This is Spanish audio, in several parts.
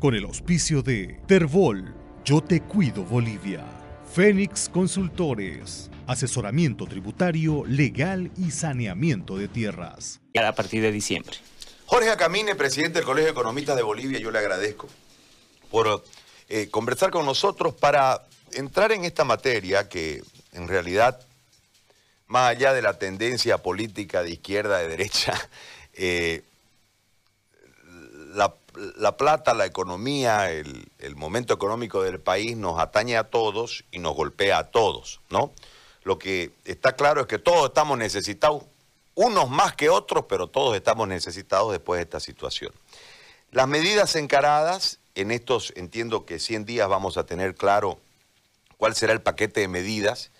con el auspicio de Terbol, Yo Te Cuido Bolivia, Fénix Consultores, asesoramiento tributario, legal y saneamiento de tierras. A partir de diciembre. Jorge Acamine, presidente del Colegio de Economistas de Bolivia, yo le agradezco por eh, conversar con nosotros para entrar en esta materia que en realidad, más allá de la tendencia política de izquierda, de derecha, eh, la, plata, la economía, el, el, momento económico del país nos atañe a todos y nos golpea a todos, ¿no? Lo que está claro es que todos estamos necesitados, unos más que otros, pero todos estamos necesitados después de esta situación. Las medidas encaradas, en estos entiendo que 100 días vamos a tener claro cuál será el paquete de medidas.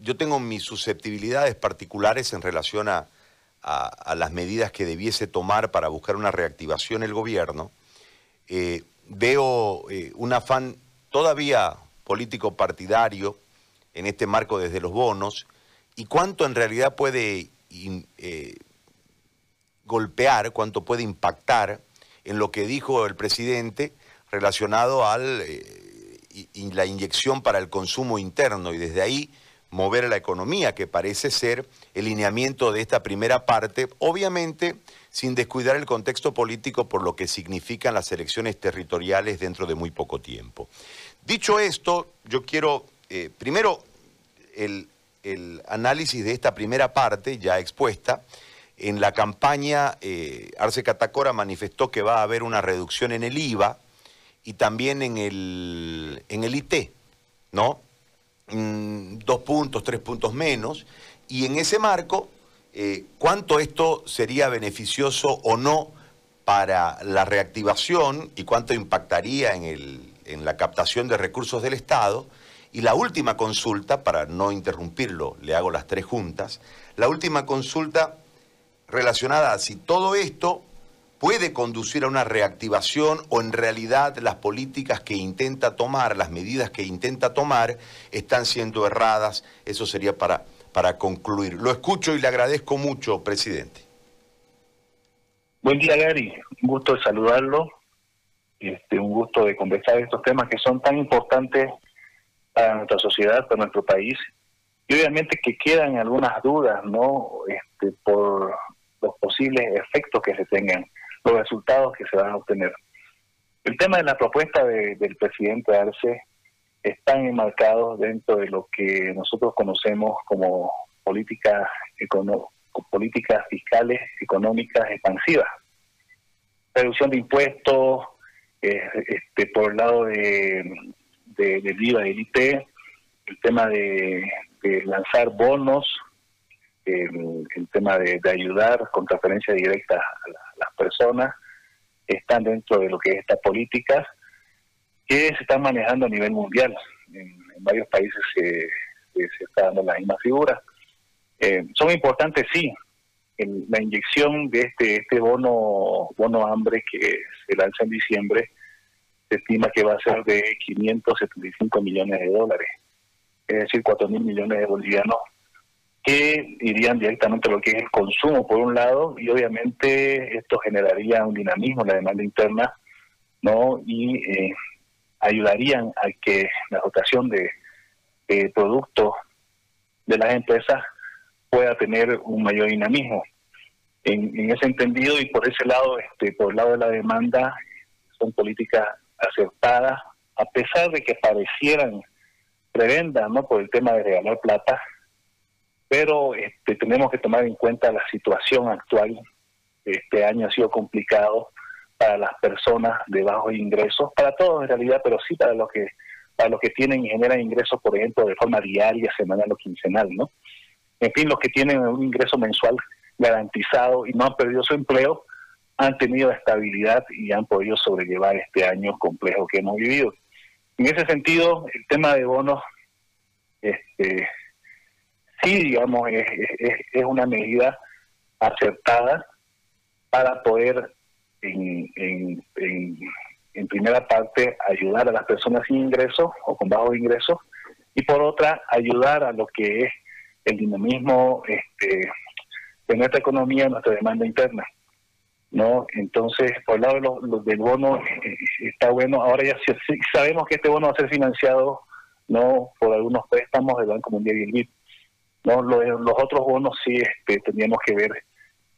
Yo tengo mis susceptibilidades particulares en relación a, las medidas que debiese tomar para buscar una reactivación el gobierno. Eh, veo eh, un afán todavía político partidario en este marco desde los bonos y cuánto en realidad puede eh, golpear, cuánto puede impactar en lo que dijo el presidente relacionado y, la inyección para el consumo interno y desde ahí mover la economía, que parece ser el lineamiento de esta primera parte, obviamente sin descuidar el contexto político por lo que significan las elecciones territoriales dentro de muy poco tiempo. Dicho esto, yo quiero, eh, primero, el, análisis de esta primera parte ya expuesta. En la campaña, eh, Arce Catacora manifestó que va a haber una reducción en el IVA, y también en el, en el IT, ¿no? Mm, dos puntos, tres puntos menos, y en ese marco, eh, ¿cuánto esto sería beneficioso o no para la reactivación y cuánto impactaría en, el, en la captación de recursos del Estado? Y la última consulta, para no interrumpirlo, le hago las tres juntas, la última consulta relacionada a si todo esto puede conducir a una reactivación o en realidad las políticas que intenta tomar, las medidas que intenta tomar, están siendo erradas. Eso sería para, para concluir. Lo escucho y le agradezco mucho, presidente. Buen día, Gary. Un gusto de saludarlo. Este, un gusto de conversar estos temas que son tan importantes para nuestra sociedad, para nuestro país. Y obviamente que quedan algunas dudas, ¿no? Este, por los posibles efectos que se tengan los resultados que se van a obtener. El tema de la propuesta del presidente Arce están enmarcados dentro de lo que nosotros conocemos como políticas políticas fiscales económicas expansivas. Reducción de impuestos, eh, este, por el lado de, del IVA del IT, el tema de, lanzar bonos, el, tema de, ayudar con transferencia directa a la, las personas están dentro de lo que es estas políticas que se están manejando a nivel mundial. En, varios países se, está dando la misma figura. Eh, son importantes, sí. la inyección de este, este bono, bono hambre que se lanza en diciembre se estima que va a ser de 575 millones de dólares, es decir, 4 mil millones de bolivianos que irían directamente a lo que es el consumo, por un lado, y obviamente esto generaría un dinamismo en la demanda interna, ¿no? Y eh, ayudarían a que la dotación de, productos de las empresas pueda tener un mayor dinamismo. En, ese entendido y por ese lado, este, por el lado de la demanda, son políticas acertadas, a pesar de que parecieran prebendas, ¿no? Por el tema de regalar plata, pero este, tenemos que tomar en cuenta la situación actual. Este año ha sido complicado para las personas de bajos ingresos, para todos en realidad, pero sí para los que para los que tienen y generan ingresos, por ejemplo, de forma diaria, semanal o quincenal, ¿no? En fin, los que tienen un ingreso mensual garantizado y no han perdido su empleo, han tenido estabilidad y han podido sobrellevar este año complejo que hemos vivido. En ese sentido, el tema de bonos este, sí, digamos, es, es, una medida acertada para poder, en, en, en, primera parte, ayudar a las personas sin ingresos o con bajos ingresos, y por otra, ayudar a lo que es el dinamismo este, de nuestra economía, nuestra demanda interna. ¿no? Entonces, por el lado de los, del bono, eh, está bueno. Ahora ya sabemos que este bono va a ser financiado no por algunos préstamos del Banco Mundial y el BID. ¿No? Los, los otros bonos sí este, tendríamos que ver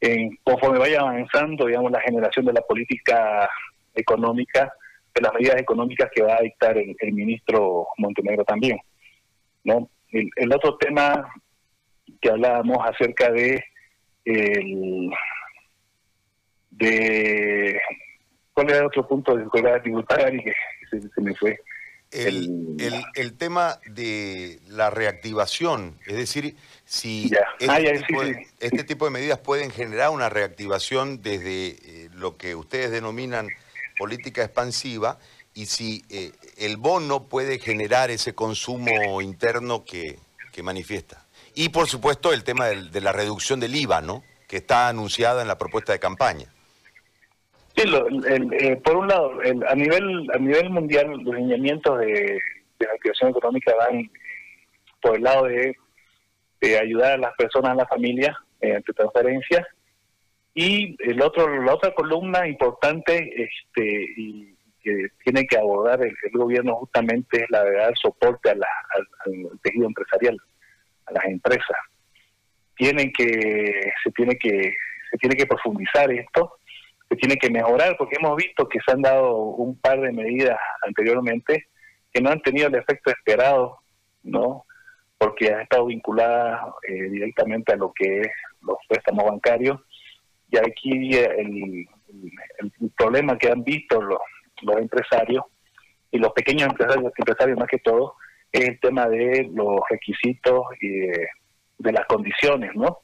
en, conforme vaya avanzando, digamos, la generación de la política económica, de las medidas económicas que va a dictar el, ministro Montenegro también. ¿no? El, otro tema que hablábamos acerca de el, de cuál era el otro punto de la tributaria que se, me fue el, el, tema de la reactivación, es decir, si este, ah, este, tipo de, medidas pueden generar una reactivación desde eh, lo que ustedes denominan política expansiva y si eh, el bono puede generar ese consumo interno que, manifiesta. Y por supuesto el tema de la reducción del IVA, ¿no? que está anunciada en la propuesta de campaña. Sí, eh, por un lado, a nivel a nivel mundial, los lineamientos de, la activación económica van por el lado de, ayudar a las personas, a la familia, mediante transferencias. Y el otro, la otra columna importante este, y que tiene que abordar el, gobierno justamente es la de dar soporte a al, tejido empresarial, a las empresas. Tienen que, se tiene que, se tiene que profundizar esto tiene que mejorar porque hemos visto que se han dado un par de medidas anteriormente que no han tenido el efecto esperado, ¿no? Porque han estado vinculadas eh, directamente a lo que es los préstamos bancarios y aquí el, problema que han visto los, los empresarios y los pequeños empresarios, empresarios más que todo, es el tema de los requisitos y de las condiciones, ¿no?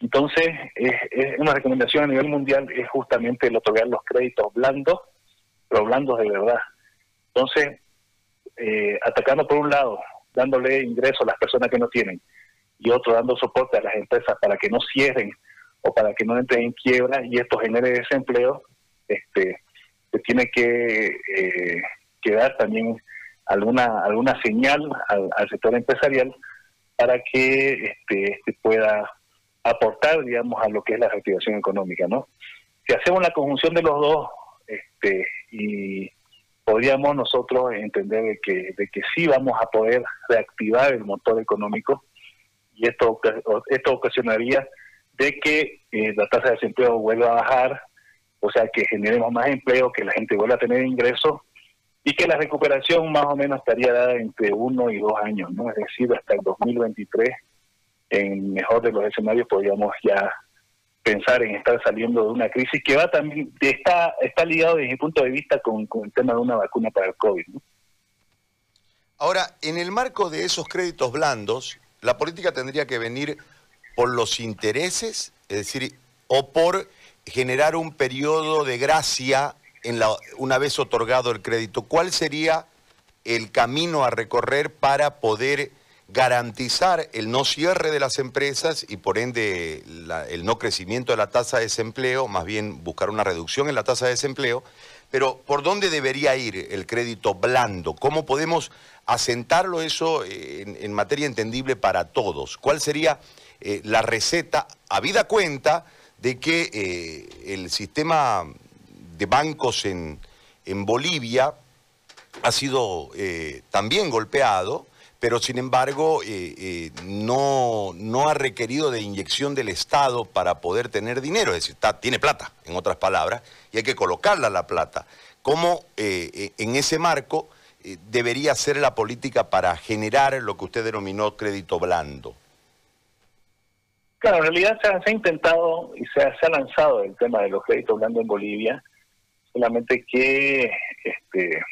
Entonces, es, una recomendación a nivel mundial es justamente el otorgar los créditos blandos, pero blandos de verdad. Entonces, eh, atacando por un lado, dándole ingreso a las personas que no tienen, y otro dando soporte a las empresas para que no cierren o para que no entren en quiebra y esto genere desempleo, este, se tiene que, eh, dar también alguna alguna señal al, al sector empresarial para que este, este pueda aportar, digamos, a lo que es la reactivación económica, ¿no? Si hacemos la conjunción de los dos, este, y podríamos nosotros entender de que, de que sí vamos a poder reactivar el motor económico y esto, esto ocasionaría de que eh, la tasa de desempleo vuelva a bajar, o sea, que generemos más empleo, que la gente vuelva a tener ingresos y que la recuperación más o menos estaría dada entre uno y dos años, ¿no? Es decir, hasta el 2023 en mejor de los escenarios podríamos ya pensar en estar saliendo de una crisis que va también está está ligado desde mi punto de vista con, el tema de una vacuna para el COVID. Ahora, en el marco de esos créditos blandos, la política tendría que venir por los intereses, es decir, o por generar un periodo de gracia en una vez otorgado el crédito. ¿Cuál sería el camino a recorrer para poder garantizar el no cierre de las empresas y por ende el no crecimiento de la tasa de desempleo, más bien buscar una reducción en la tasa de desempleo, pero ¿por dónde debería ir el crédito blando? ¿Cómo podemos asentarlo eso en, materia entendible para todos? ¿Cuál sería eh, la receta, habida cuenta de que eh, el sistema de bancos en, Bolivia ha sido eh, también golpeado? Pero sin embargo eh, eh, no, no ha requerido de inyección del Estado para poder tener dinero, es decir, está, tiene plata, en otras palabras, y hay que colocarla la plata. ¿Cómo eh, en ese marco debería ser la política para generar lo que usted denominó crédito blando? Claro, en realidad se ha, intentado y se ha, se ha, lanzado el tema de los créditos blandos en Bolivia, solamente que este,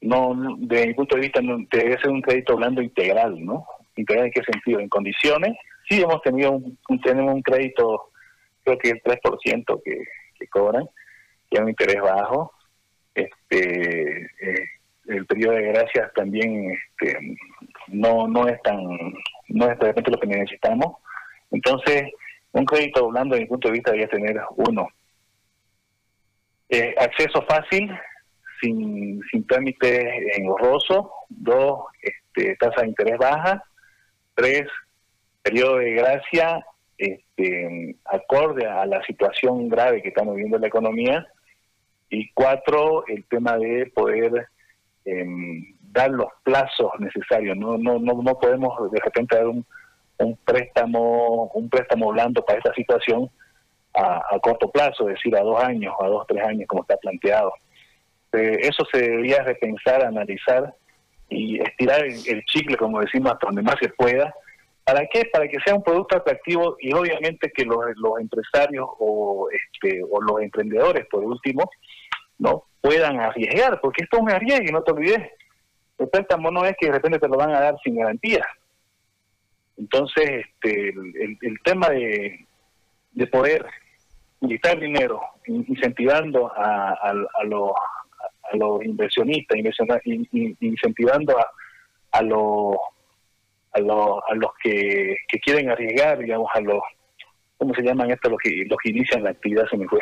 no, de mi punto de vista, no, debe ser un crédito blando integral, ¿no? ¿Integral en qué sentido? En condiciones. Sí hemos tenido un, tenemos un crédito, creo que el 3% que, que cobran, que es un interés bajo. Este, eh, el periodo de gracias también este, no no es tan no es de repente lo que necesitamos entonces un crédito blando desde mi punto de vista debería tener uno eh, acceso fácil sin, sin trámite engorroso, dos, este, tasa de interés baja, tres, periodo de gracia este, acorde a la situación grave que estamos viviendo en la economía. Y cuatro, el tema de poder em, dar los plazos necesarios. No, no, no, no podemos de repente dar un, un préstamo, un préstamo blando para esta situación a, corto plazo, es decir, a dos años, a dos, tres años, como está planteado. Eh, eso se debería repensar, analizar y estirar el, chicle, como decimos, hasta donde más se pueda. ¿Para qué? Para que sea un producto atractivo y obviamente que los, los empresarios o, este, o los emprendedores, por último, no puedan arriesgar, porque esto es un arriesgue, no te olvides. El préstamo no es que de repente te lo van a dar sin garantía. Entonces, este, el, tema de, de poder quitar dinero, incentivando a, los, a los inversionistas, incentivando a, a los a los, a los que, que quieren arriesgar, digamos, a los, ¿cómo se llaman estos? Los que, los que inician la actividad, se me fue.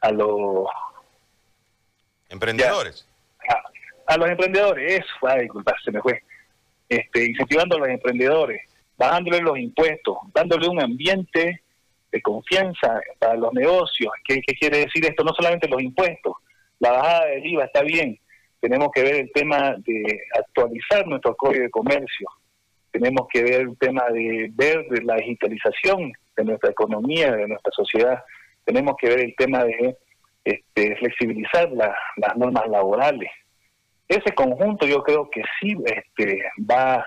A los... Emprendedores. a, los emprendedores, eso, ay, disculpa, se me fue. Este, incentivando a los emprendedores, bajándole los impuestos, dándole un ambiente de confianza para los negocios. ¿Qué, quiere decir esto? No solamente los impuestos, la bajada del IVA está bien, tenemos que ver el tema de actualizar nuestro código de comercio, tenemos que ver el tema de ver la digitalización de nuestra economía, de nuestra sociedad, tenemos que ver el tema de este, flexibilizar las normas laborales. Ese conjunto yo creo que sí este, va,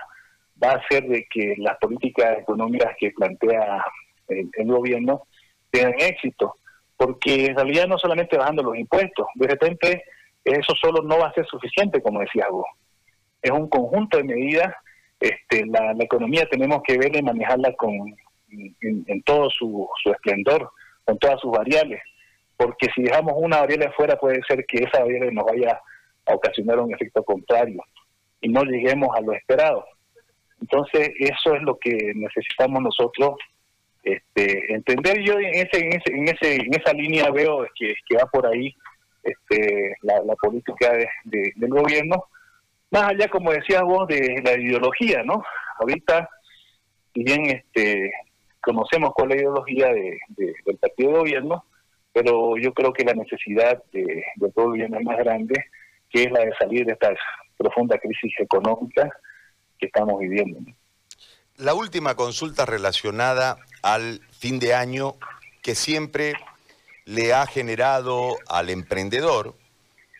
va a hacer de que las políticas económicas que plantea el, gobierno tengan éxito, porque en realidad no solamente bajando los impuestos, de repente eso solo no va a ser suficiente, como decía vos. Es un conjunto de medidas, este, la, economía tenemos que ver y manejarla con, en, todo su, su esplendor, con todas sus variables, porque si dejamos una variable afuera puede ser que esa variable nos vaya a ocasionar un efecto contrario y no lleguemos a lo esperado. Entonces, eso es lo que necesitamos nosotros este, entender yo en ese, en ese, en ese en esa línea veo que, va por ahí este, la, política de, del gobierno. Más allá como decías vos de la ideología no ahorita si bien este conocemos cuál es la ideología de, del partido de gobierno pero yo creo que la necesidad de, todo gobierno es más grande que es la de salir de esta profunda crisis económica que estamos viviendo la última consulta relacionada al fin de año que siempre le ha generado al emprendedor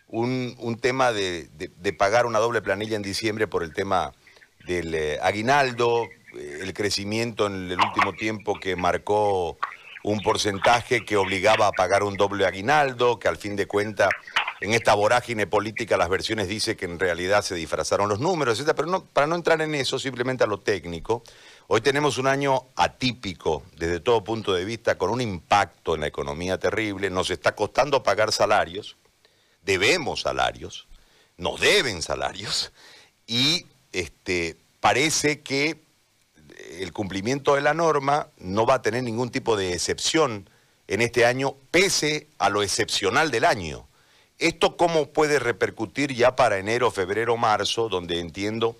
un, tema de, pagar una doble planilla en diciembre por el tema del eh, aguinaldo, eh, el crecimiento en el último tiempo que marcó un porcentaje que obligaba a pagar un doble aguinaldo, que al fin de cuentas en esta vorágine política las versiones dicen que en realidad se disfrazaron los números, etc. Pero no, para no entrar en eso, simplemente a lo técnico, hoy tenemos un año atípico desde todo punto de vista, con un impacto en la economía terrible, nos está costando pagar salarios, debemos salarios, nos deben salarios, y este, parece que el cumplimiento de la norma no va a tener ningún tipo de excepción en este año, pese a lo excepcional del año. ¿Esto cómo puede repercutir ya para enero, febrero, marzo, donde entiendo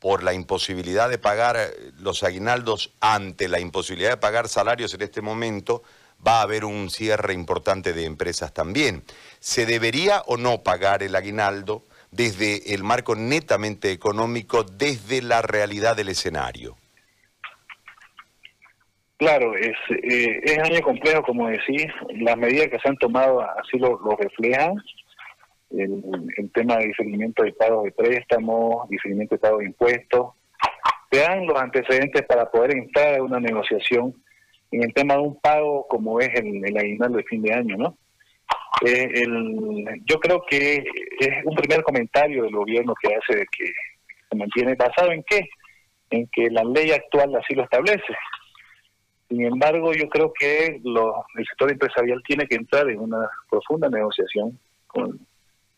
por la imposibilidad de pagar eh, los aguinaldos ante la imposibilidad de pagar salarios en este momento, va a haber un cierre importante de empresas también. ¿Se debería o no pagar el aguinaldo desde el marco netamente económico, desde la realidad del escenario? Claro, es, eh, es año complejo, como decís, las medidas que se han tomado así lo, reflejan, el, el, tema de diferimiento de pago de préstamos, diferimiento de pago de impuestos, te dan los antecedentes para poder entrar a una negociación en el tema de un pago como es el, aguinaldo de fin de año, ¿no? Eh, yo creo que es un primer comentario del gobierno que hace de que se mantiene basado en qué, en que la ley actual así lo establece sin embargo, yo creo que el sector empresarial tiene que entrar en una profunda negociación con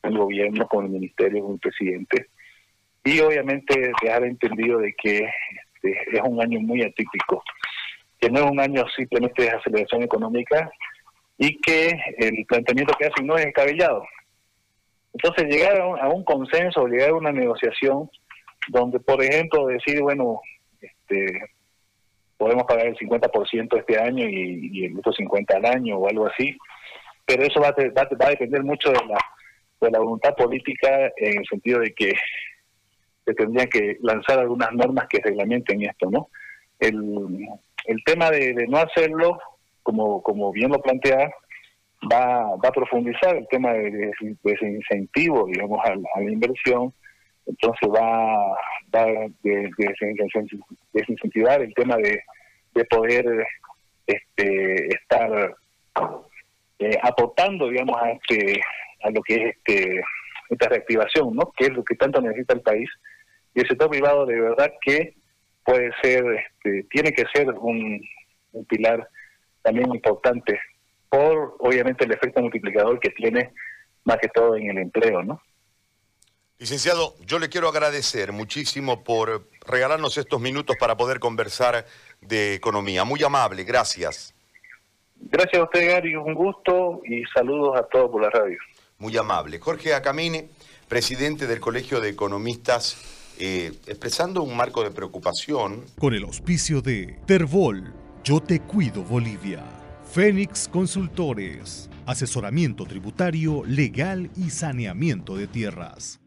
el gobierno, con el ministerio, con el presidente, y obviamente dejar entendido de que este, es un año muy atípico, que no es un año simplemente de aceleración económica y que el planteamiento que hacen no es descabellado. Entonces, llegar a un, a un consenso, llegar a una negociación donde, por ejemplo, decir, bueno, este podemos pagar el 50% este año y, el otro 50% al año o algo así, pero eso va a, va, a depender mucho de la, de la voluntad política en el sentido de que se tendrían que lanzar algunas normas que reglamenten esto, ¿no? El, tema de, no hacerlo, como, como bien lo plantea, va, va a profundizar el tema de, de, incentivo, digamos, a, la inversión, entonces va, a desincentivar el tema de, de poder este, estar eh, aportando, digamos, a este a lo que es este esta reactivación, ¿no? Que es lo que tanto necesita el país. Y el sector privado de verdad que puede ser, este, tiene que ser un, un pilar también importante por, obviamente, el efecto multiplicador que tiene más que todo en el empleo, ¿no? Licenciado, yo le quiero agradecer muchísimo por regalarnos estos minutos para poder conversar de economía. Muy amable, gracias. Gracias a usted, Gary, un gusto y saludos a todos por la radio. Muy amable. Jorge Acamine, presidente del Colegio de Economistas, eh, expresando un marco de preocupación. Con el auspicio de Terbol, Yo Te Cuido Bolivia. Fénix Consultores, asesoramiento tributario, legal y saneamiento de tierras.